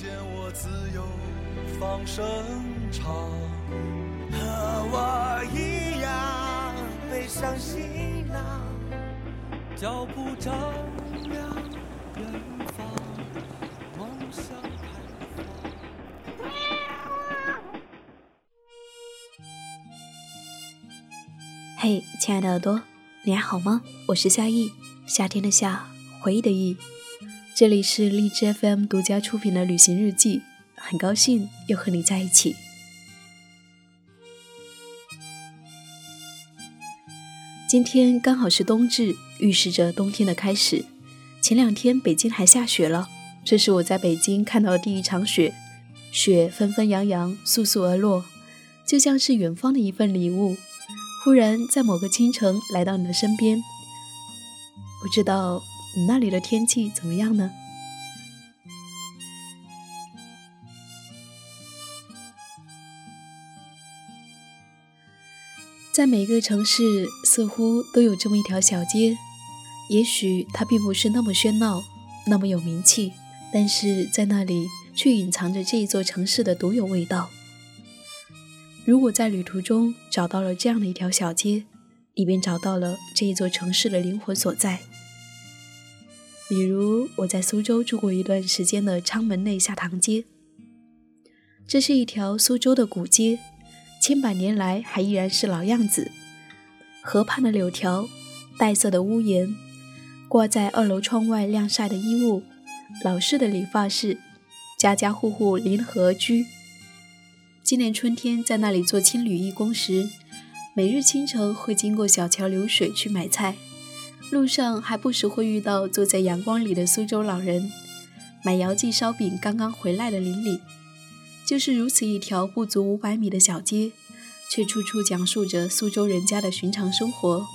见我自由放声唱，和我一样背上行囊，脚步丈量远方，梦想开放。嘿，亲爱的耳朵，你还好吗？我是夏意，夏天的夏，回忆的忆。这里是荔枝 FM 独家出品的旅行日记，很高兴又和你在一起。今天刚好是冬至，预示着冬天的开始。前两天北京还下雪了，这是我在北京看到的第一场雪，雪纷纷扬扬，簌簌而落，就像是远方的一份礼物。忽然在某个清晨来到你的身边，不知道你那里的天气怎么样呢？在每个城市，似乎都有这么一条小街，也许它并不是那么喧闹，那么有名气，但是在那里却隐藏着这一座城市的独有味道。如果在旅途中找到了这样的一条小街，你便找到了这一座城市的灵魂所在。比如我在苏州住过一段时间的昌门内下塘街，这是一条苏州的古街，千百年来还依然是老样子。河畔的柳条，黛色的屋檐，挂在二楼窗外晾晒的衣物，老式的理发室，家家户户临河居。今年春天在那里做青旅义工时，每日清晨会经过小桥流水去买菜，路上还不时会遇到坐在阳光里的苏州老人，买姚记烧饼刚刚回来的邻里。就是如此一条不足五百米的小街，却处处讲述着苏州人家的寻常生活。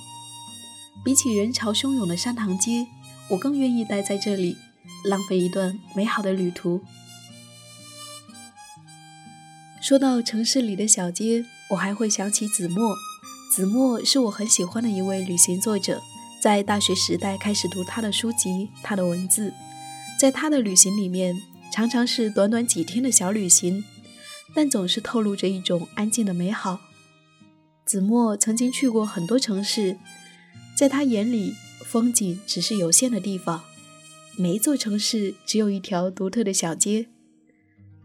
比起人潮汹涌的山塘街，我更愿意待在这里，浪费一段美好的旅途。说到城市里的小街，我还会想起子墨。子墨是我很喜欢的一位旅行作者，在大学时代开始读他的书籍，他的文字，在他的旅行里面，常常是短短几天的小旅行，但总是透露着一种安静的美好。子墨曾经去过很多城市，在他眼里，风景只是有限的地方，每一座城市只有一条独特的小街。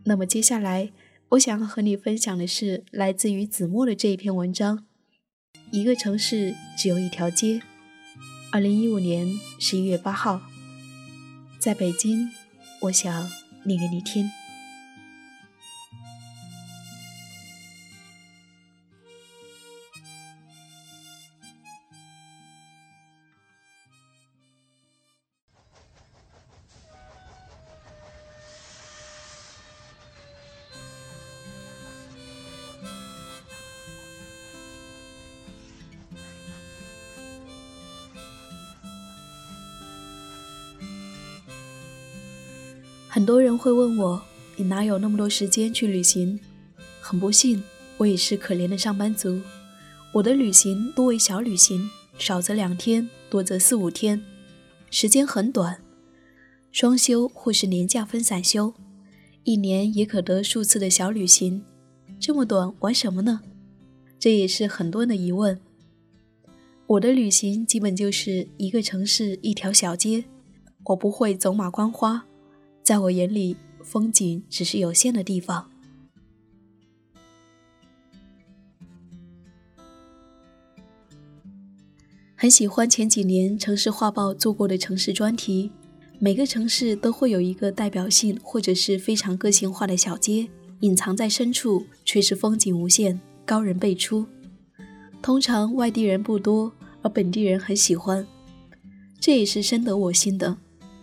那么接下来。我想和你分享的是来自于子墨的这一篇文章。一个城市只有一条街。二零一五年十一月八号，在北京，我想念给你听。很多人会问我，你哪有那么多时间去旅行？很不幸，我也是可怜的上班族。我的旅行多为小旅行，少则两天，多则四五天，时间很短，双休或是年假分散休，一年也可得数次的小旅行。这么短，玩什么呢？这也是很多人的疑问。我的旅行基本就是一个城市一条小街，我不会走马观花。在我眼里，风景只是有限的地方。很喜欢前几年《城市画报》做过的城市专题，每个城市都会有一个代表性或者是非常个性化的小街，隐藏在深处，却是风景无限，高人辈出。通常外地人不多，而本地人很喜欢，这也是深得我心的。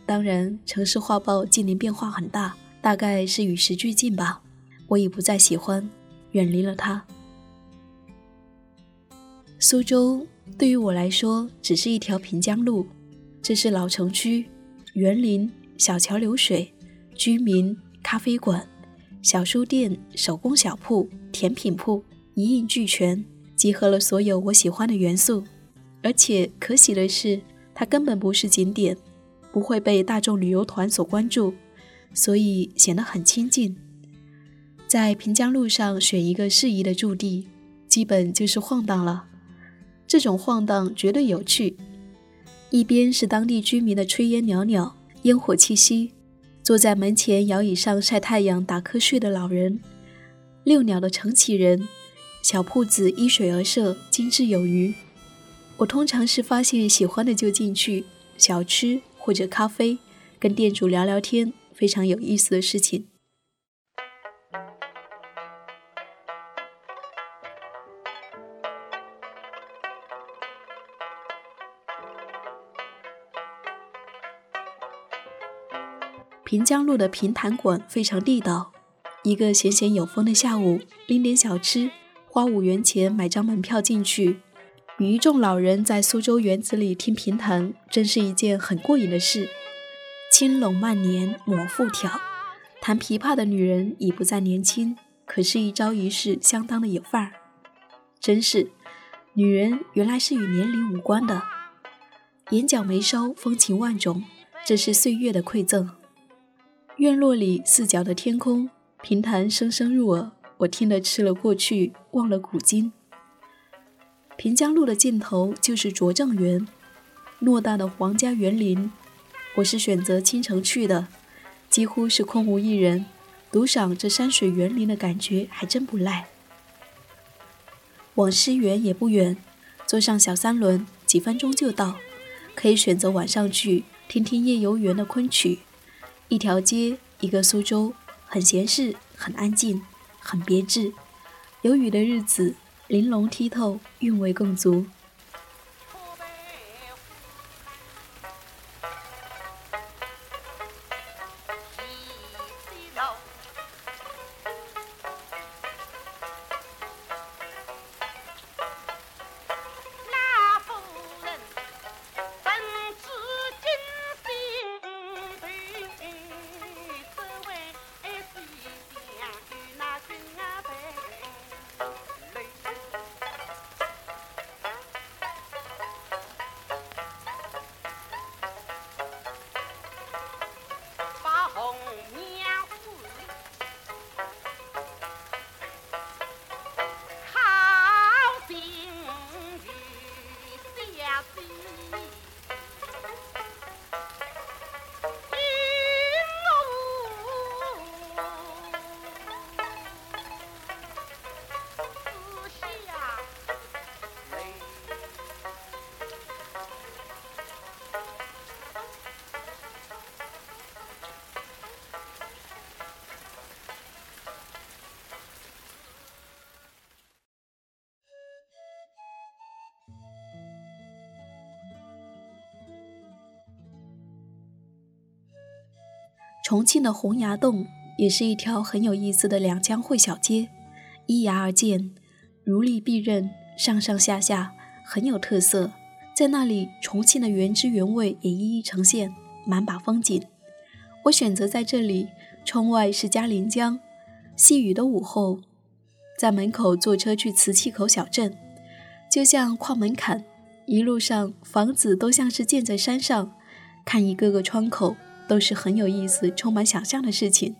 当然，城市画报近年变化很大，大概是与时俱进吧。我已不再喜欢，远离了它。苏州对于我来说只是一条平江路，这是老城区，园林、小桥流水、居民、咖啡馆、小书店、手工小铺、甜品铺一应俱全，集合了所有我喜欢的元素。而且可喜的是。它根本不是景点，不会被大众旅游团所关注，所以显得很亲近。在平江路上选一个适宜的驻地，基本就是晃荡了。这种晃荡绝对有趣。一边是当地居民的炊烟袅袅，烟火气息；坐在门前摇椅上晒太阳、打瞌睡的老人，遛鸟的承启人，小铺子依水而设，精致有余。我通常是发现喜欢的就进去，小吃或者咖啡，跟店主聊聊天，非常有意思的事情。平江路的平潭馆非常地道，一个闲闲有风的下午，拎点小吃，花五元钱买张门票进去。与一众老人在苏州园子里听评弹，真是一件很过瘾的事。轻拢慢捻抹复挑，弹琵琶的女人已不再年轻，可是，一招一式相当的有范儿。真是，女人原来是与年龄无关的。眼角眉梢风情万种，这是岁月的馈赠。院落里四角的天空，评弹声声入耳，我听得吃了过去，忘了古今。平江路的尽头就是拙政园，偌大的皇家园林。我是选择清晨去的，几乎是空无一人，独赏这山水园林的感觉还真不赖。往诗园也不远，坐上小三轮，几分钟就到。可以选择晚上去听听夜游园的昆曲。一条街，一个苏州，很闲适，很安静，很别致。有雨的日子。玲珑剔透，韵味更足。重庆的洪崖洞也是一条很有意思的两江汇小街，依崖而建，如立壁刃，上上下下很有特色。在那里，重庆的原汁原味也一一呈现，满把风景。我选择在这里，窗外是嘉陵江，细雨的午后，在门口坐车去磁器口小镇，就像跨门槛，一路上房子都像是建在山上，看一个个窗口。都是很有意思、充满想象的事情。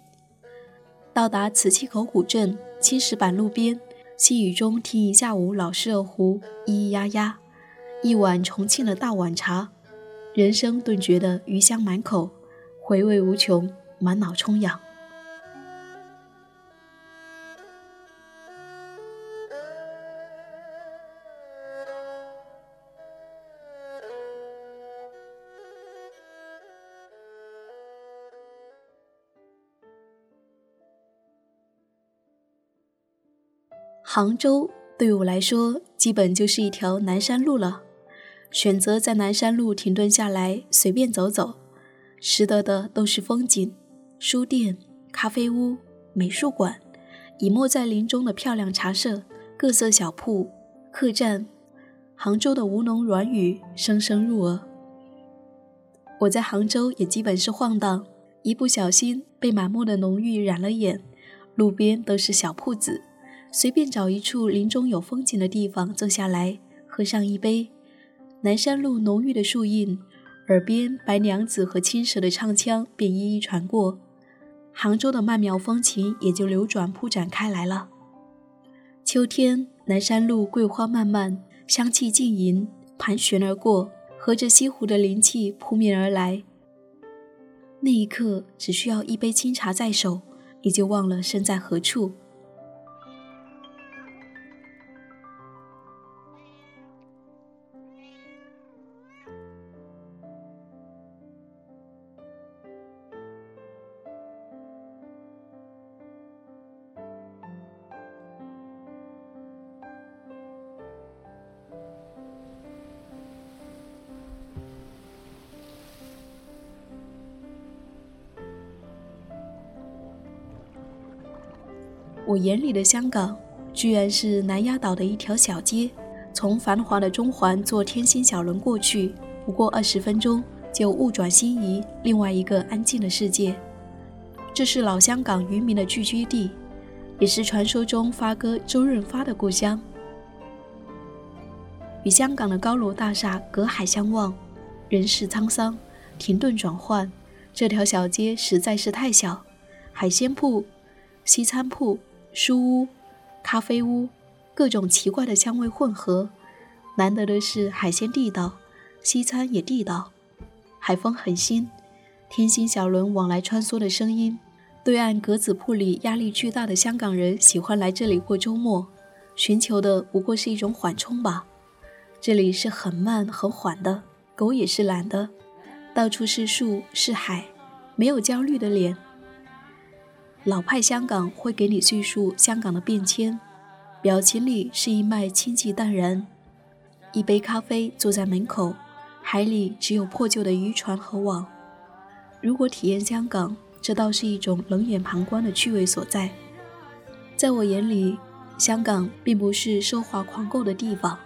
到达磁器口古镇，青石板路边，细雨中听一下午老式二胡，咿咿呀呀，一碗重庆的大碗茶，人生顿觉得余香满口，回味无穷，满脑充氧。杭州对我来说，基本就是一条南山路了。选择在南山路停顿下来，随便走走，拾得的都是风景，书店、咖啡屋、美术馆，隐没在林中的漂亮茶社、各色小铺、客栈。杭州的吴侬软语声声入耳。我在杭州也基本是晃荡，一不小心被满目的浓郁染了眼。路边都是小铺子，随便找一处林中有风景的地方坐下来，喝上一杯。南山路浓郁的树荫，耳边白娘子和青蛇的唱腔便一一传过，杭州的曼妙风情也就流转铺展开来了。秋天，南山路桂花漫漫，香气浸盈，盘旋而过，和着西湖的灵气扑面而来。那一刻，只需要一杯清茶在手。你就忘了身在何处。眼里的香港，居然是南丫岛的一条小街。从繁华的中环坐天星小轮过去，不过二十分钟就物转星移，另外一个安静的世界。这是老香港渔民的聚居地，也是传说中发哥周润发的故乡。与香港的高楼大厦隔海相望，人世沧桑，停顿转换。这条小街实在是太小，海鲜铺、西餐铺。书屋、咖啡屋，各种奇怪的香味混合。难得的是海鲜地道，西餐也地道。海风很新，天星小轮往来穿梭的声音。对岸格子铺里压力巨大的香港人喜欢来这里过周末，寻求的不过是一种缓冲吧。这里是很慢很缓的，狗也是懒的。到处是树是海，没有焦虑的脸。老派香港会给你叙述香港的变迁，表情里是一脉清寂淡然。一杯咖啡，坐在门口，海里只有破旧的渔船和网。如果体验香港，这倒是一种冷眼旁观的趣味所在。在我眼里，香港并不是奢华狂购的地方。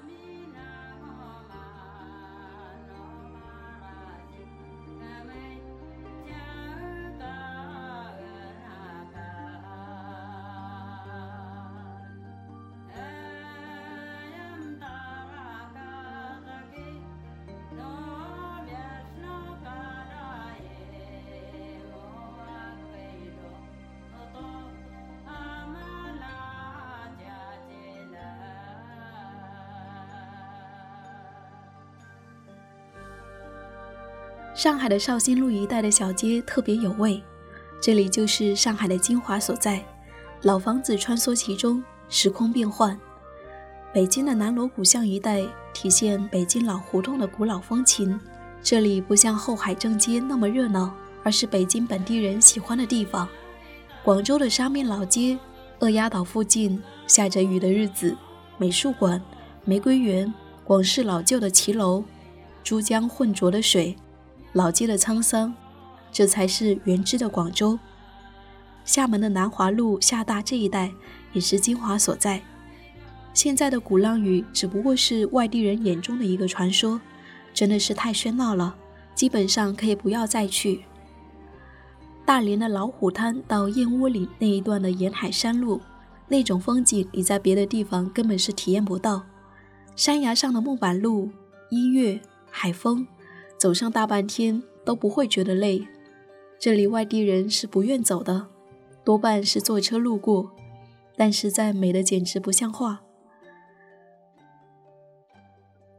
上海的绍兴路一带的小街特别有味，这里就是上海的精华所在。老房子穿梭其中，时空变换。北京的南锣鼓巷一带体现北京老胡同的古老风情，这里不像后海正街那么热闹，而是北京本地人喜欢的地方。广州的沙面老街，鳄鸭岛附近下着雨的日子，美术馆、玫瑰园、广式老旧的骑楼，珠江浑浊的水。老街的沧桑，这才是原汁的广州。厦门的南华路、厦大这一带也是精华所在。现在的鼓浪屿只不过是外地人眼中的一个传说，真的是太喧闹了，基本上可以不要再去。大连的老虎滩到燕窝岭那一段的沿海山路，那种风景你在别的地方根本是体验不到。山崖上的木板路，音乐，海风。走上大半天都不会觉得累，这里外地人是不愿走的，多半是坐车路过，但实在美的简直不像话。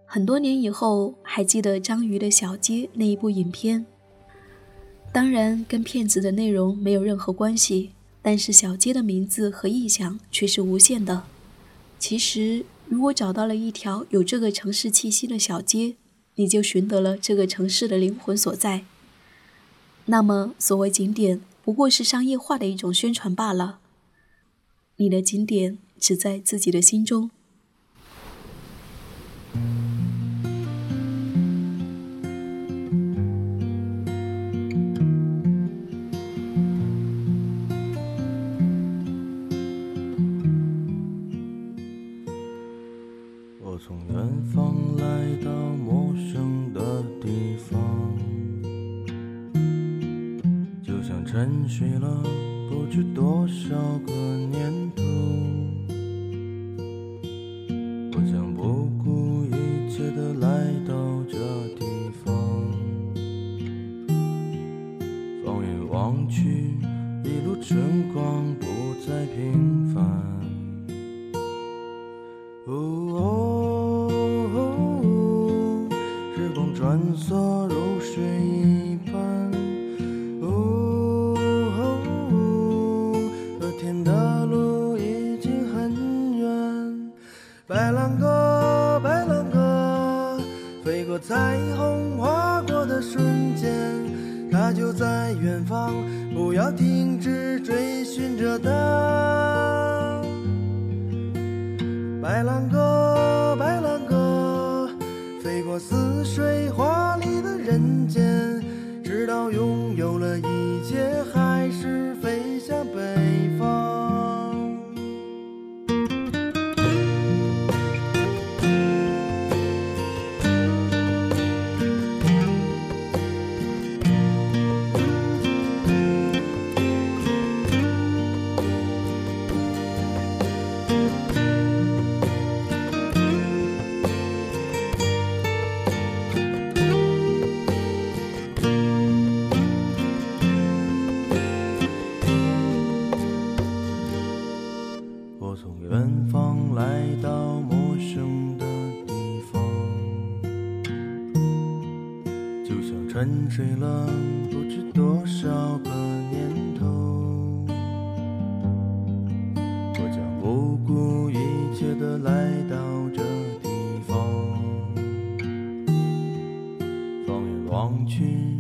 很多年以后还记得章鱼的小街那一部影片，当然跟片子的内容没有任何关系，但是小街的名字和意象却是无限的。其实，如果找到了一条有这个城市气息的小街，你就寻得了这个城市的灵魂所在。那么，所谓景点不过是商业化的一种宣传罢了。你的景点只在自己的心中。沉睡了不知多少个年头，最华丽的人间，直到拥有了一切，还是飞向北方。到陌生的地方，就像沉睡了不知多少个年头。我将不顾一切的来到这地方，放眼望去，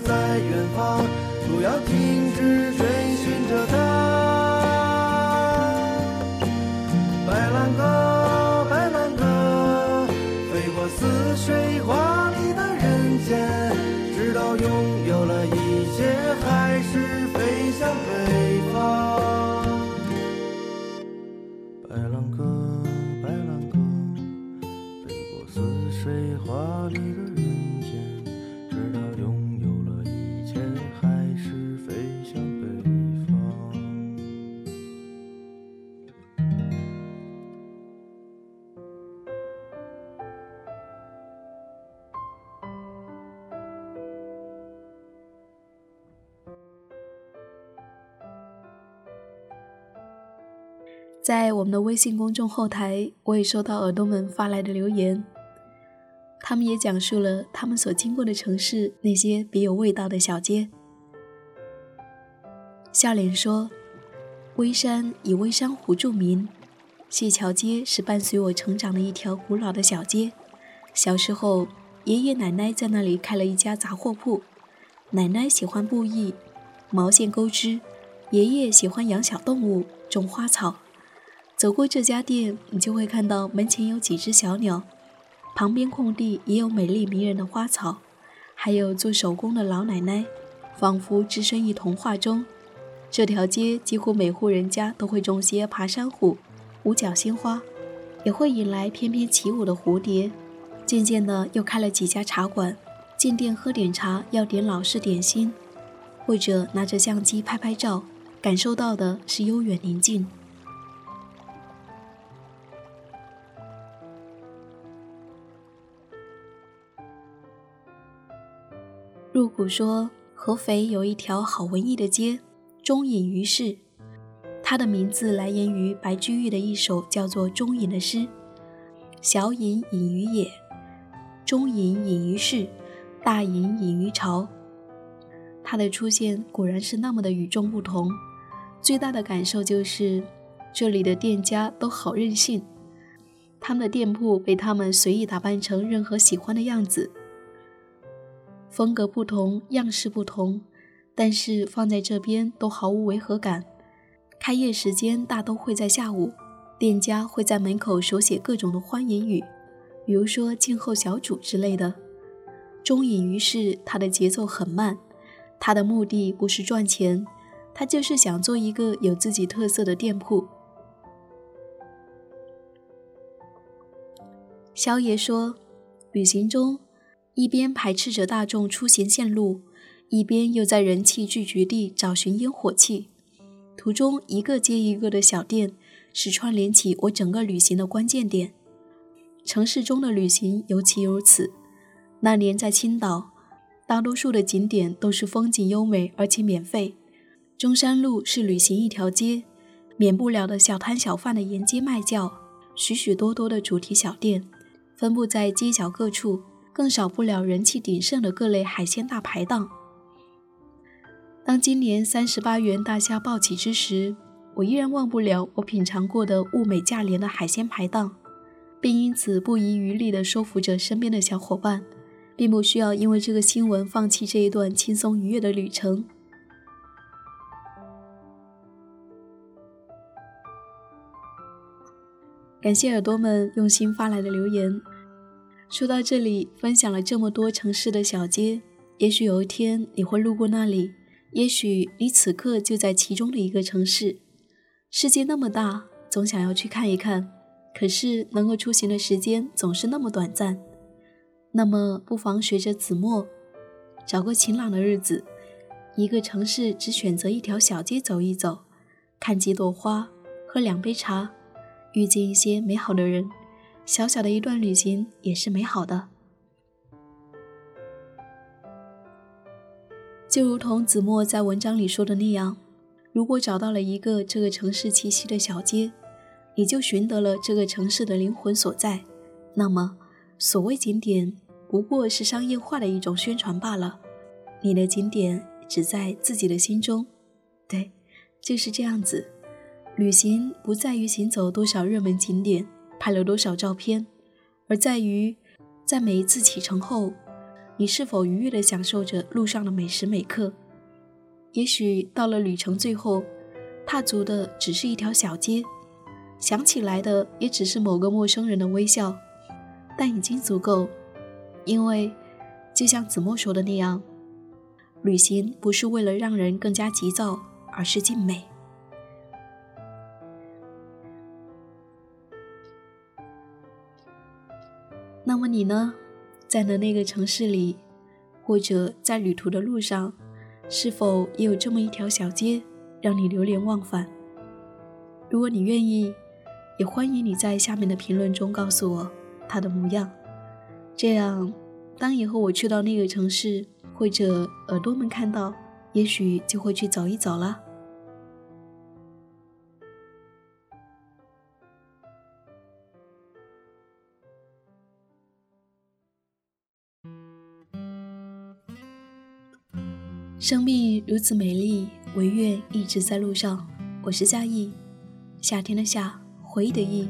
在远方，不要停止追寻着它。在我们的微信公众后台，我也收到耳朵们发来的留言，他们也讲述了他们所经过的城市那些别有味道的小街。笑脸说：“微山以微山湖著名，谢桥街是伴随我成长的一条古老的小街。小时候，爷爷奶奶在那里开了一家杂货铺，奶奶喜欢布艺、毛线钩织，爷爷喜欢养小动物、种花草。”走过这家店，你就会看到门前有几只小鸟，旁边空地也有美丽迷人的花草，还有做手工的老奶奶，仿佛置身于童话中。这条街几乎每户人家都会种些爬山虎、五角星花，也会引来翩翩起舞的蝴蝶。渐渐的，又开了几家茶馆，进店喝点茶要点老式点心，或者拿着相机拍拍照，感受到的是悠远宁静。入谷说，合肥有一条好文艺的街，中隐于市。它的名字来源于白居易的一首叫做《中隐》的诗：“小隐隐于野，中隐隐于市，大隐隐于朝。”它的出现果然是那么的与众不同。最大的感受就是，这里的店家都好任性，他们的店铺被他们随意打扮成任何喜欢的样子，风格不同，样式不同，但是放在这边都毫无违和感。开业时间大都会在下午，店家会在门口手写各种的欢迎语，比如说“静候小主”之类的。中隐于市，它的节奏很慢，它的目的不是赚钱。他就是想做一个有自己特色的店铺。萧爷说，旅行中一边排斥着大众出行线路，一边又在人气聚集地找寻烟火气。途中一个接一个的小店，是串联起我整个旅行的关键点。城市中的旅行尤其如此。那年在青岛，大多数的景点都是风景优美而且免费。中山路是旅行一条街，免不了的小摊小贩的沿街卖叫，许许多多的主题小店分布在街角各处，更少不了人气鼎盛的各类海鲜大排档。当今年三十八元大虾暴起之时，我依然忘不了我品尝过的物美价廉的海鲜排档，并因此不遗余力地说服着身边的小伙伴，并不需要因为这个新闻放弃这一段轻松愉悦的旅程。感谢耳朵们用心发来的留言。说到这里，分享了这么多城市的小街，也许有一天你会路过那里，也许你此刻就在其中的一个城市。世界那么大，总想要去看一看，可是能够出行的时间总是那么短暂。那么，不妨学着子墨，找个晴朗的日子，一个城市只选择一条小街走一走，看几朵花，喝两杯茶。遇见一些美好的人，小小的一段旅行也是美好的。就如同子墨在文章里说的那样，如果找到了一个这个城市气息的小街，你就寻得了这个城市的灵魂所在。那么，所谓景点不过是商业化的一种宣传罢了。你的景点只在自己的心中，对，就是这样子。旅行不在于行走多少热门景点，拍了多少照片，而在于在每一次启程后，你是否愉悦地享受着路上的每时每刻。也许到了旅程最后，踏足的只是一条小街，想起来的也只是某个陌生人的微笑，但已经足够。因为，就像子墨说的那样，旅行不是为了让人更加急躁，而是静美。那么你呢，在的那个城市里，或者在旅途的路上，是否也有这么一条小街，让你流连忘返？如果你愿意，也欢迎你在下面的评论中告诉我它的模样。这样，当以后我去到那个城市，或者耳朵们看到，也许就会去走一走了。生命如此美丽，唯愿一直在路上。我是夏意，夏天的夏，回忆的忆。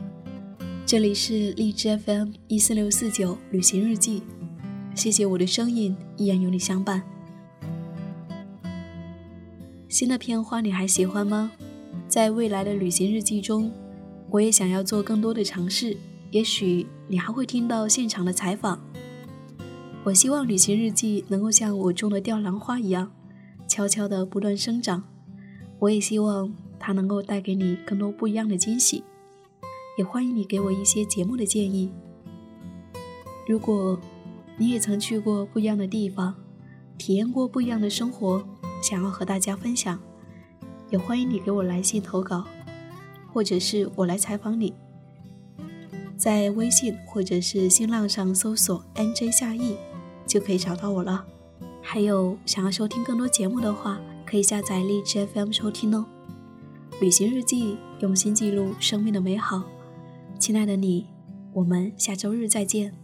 这里是荔枝 FM 一四六四九旅行日记。谢谢我的声音依然有你相伴。新的片花你还喜欢吗？在未来的旅行日记中，我也想要做更多的尝试。也许你还会听到现场的采访。我希望旅行日记能够像我种的吊兰花一样。悄悄地不断生长，我也希望它能够带给你更多不一样的惊喜。也欢迎你给我一些节目的建议。如果你也曾去过不一样的地方，体验过不一样的生活，想要和大家分享，也欢迎你给我来信投稿，或者是我来采访你。在微信或者是新浪上搜索 “nj 夏意”，就可以找到我了。还有想要收听更多节目的话，可以下载荔枝 FM 收听哦。旅行日记，用心记录生命的美好。亲爱的你，我们下周日再见。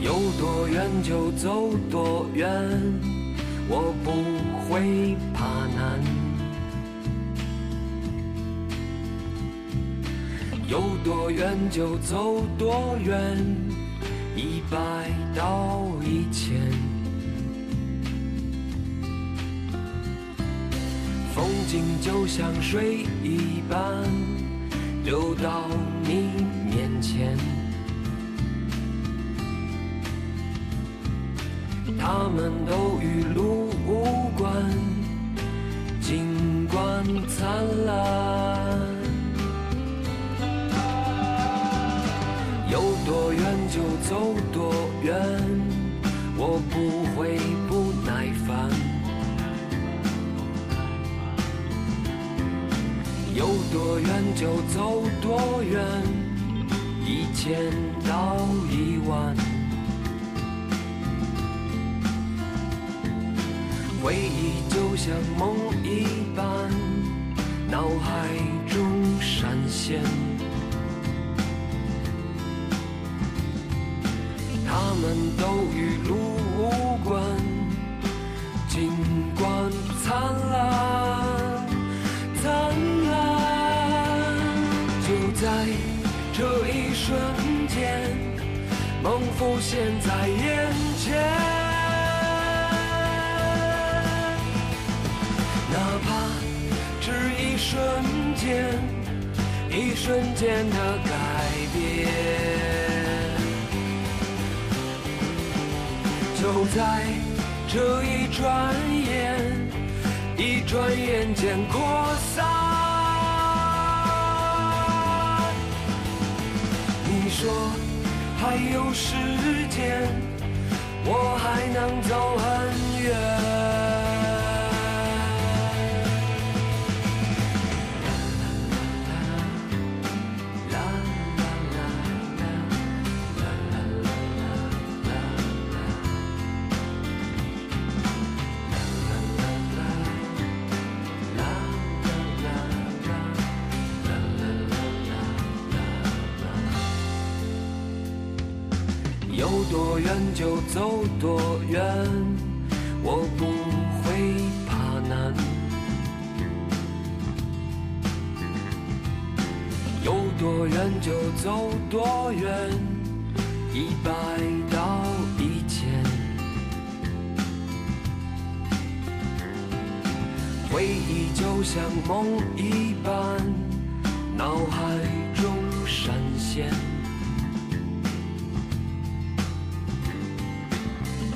有多远就走多远，我不会怕难。有多远就走多远，一百到一千。风景就像水一般，流到你面前。他们都与路无关，尽管灿烂。有多远就走多远，我不会不耐烦。有多远就走多远，一千到一万。回忆就像梦一般，脑海中闪现。他们都与路间的改变，就在这一转眼，一转眼间扩散。你说还有时间，我还能走很远。回忆就像梦一般，脑海中闪现。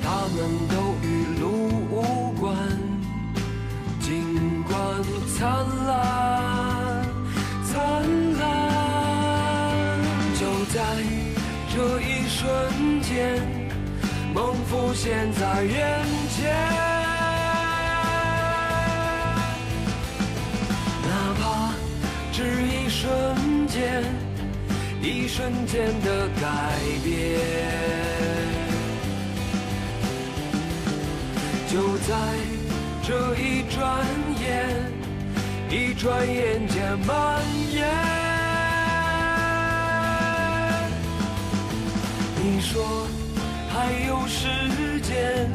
他们都与路无关，尽管灿烂，灿烂。就在这一瞬间，梦浮现在眼一瞬间的改变。就在这一转眼，一转眼间蔓延。你说还有时间，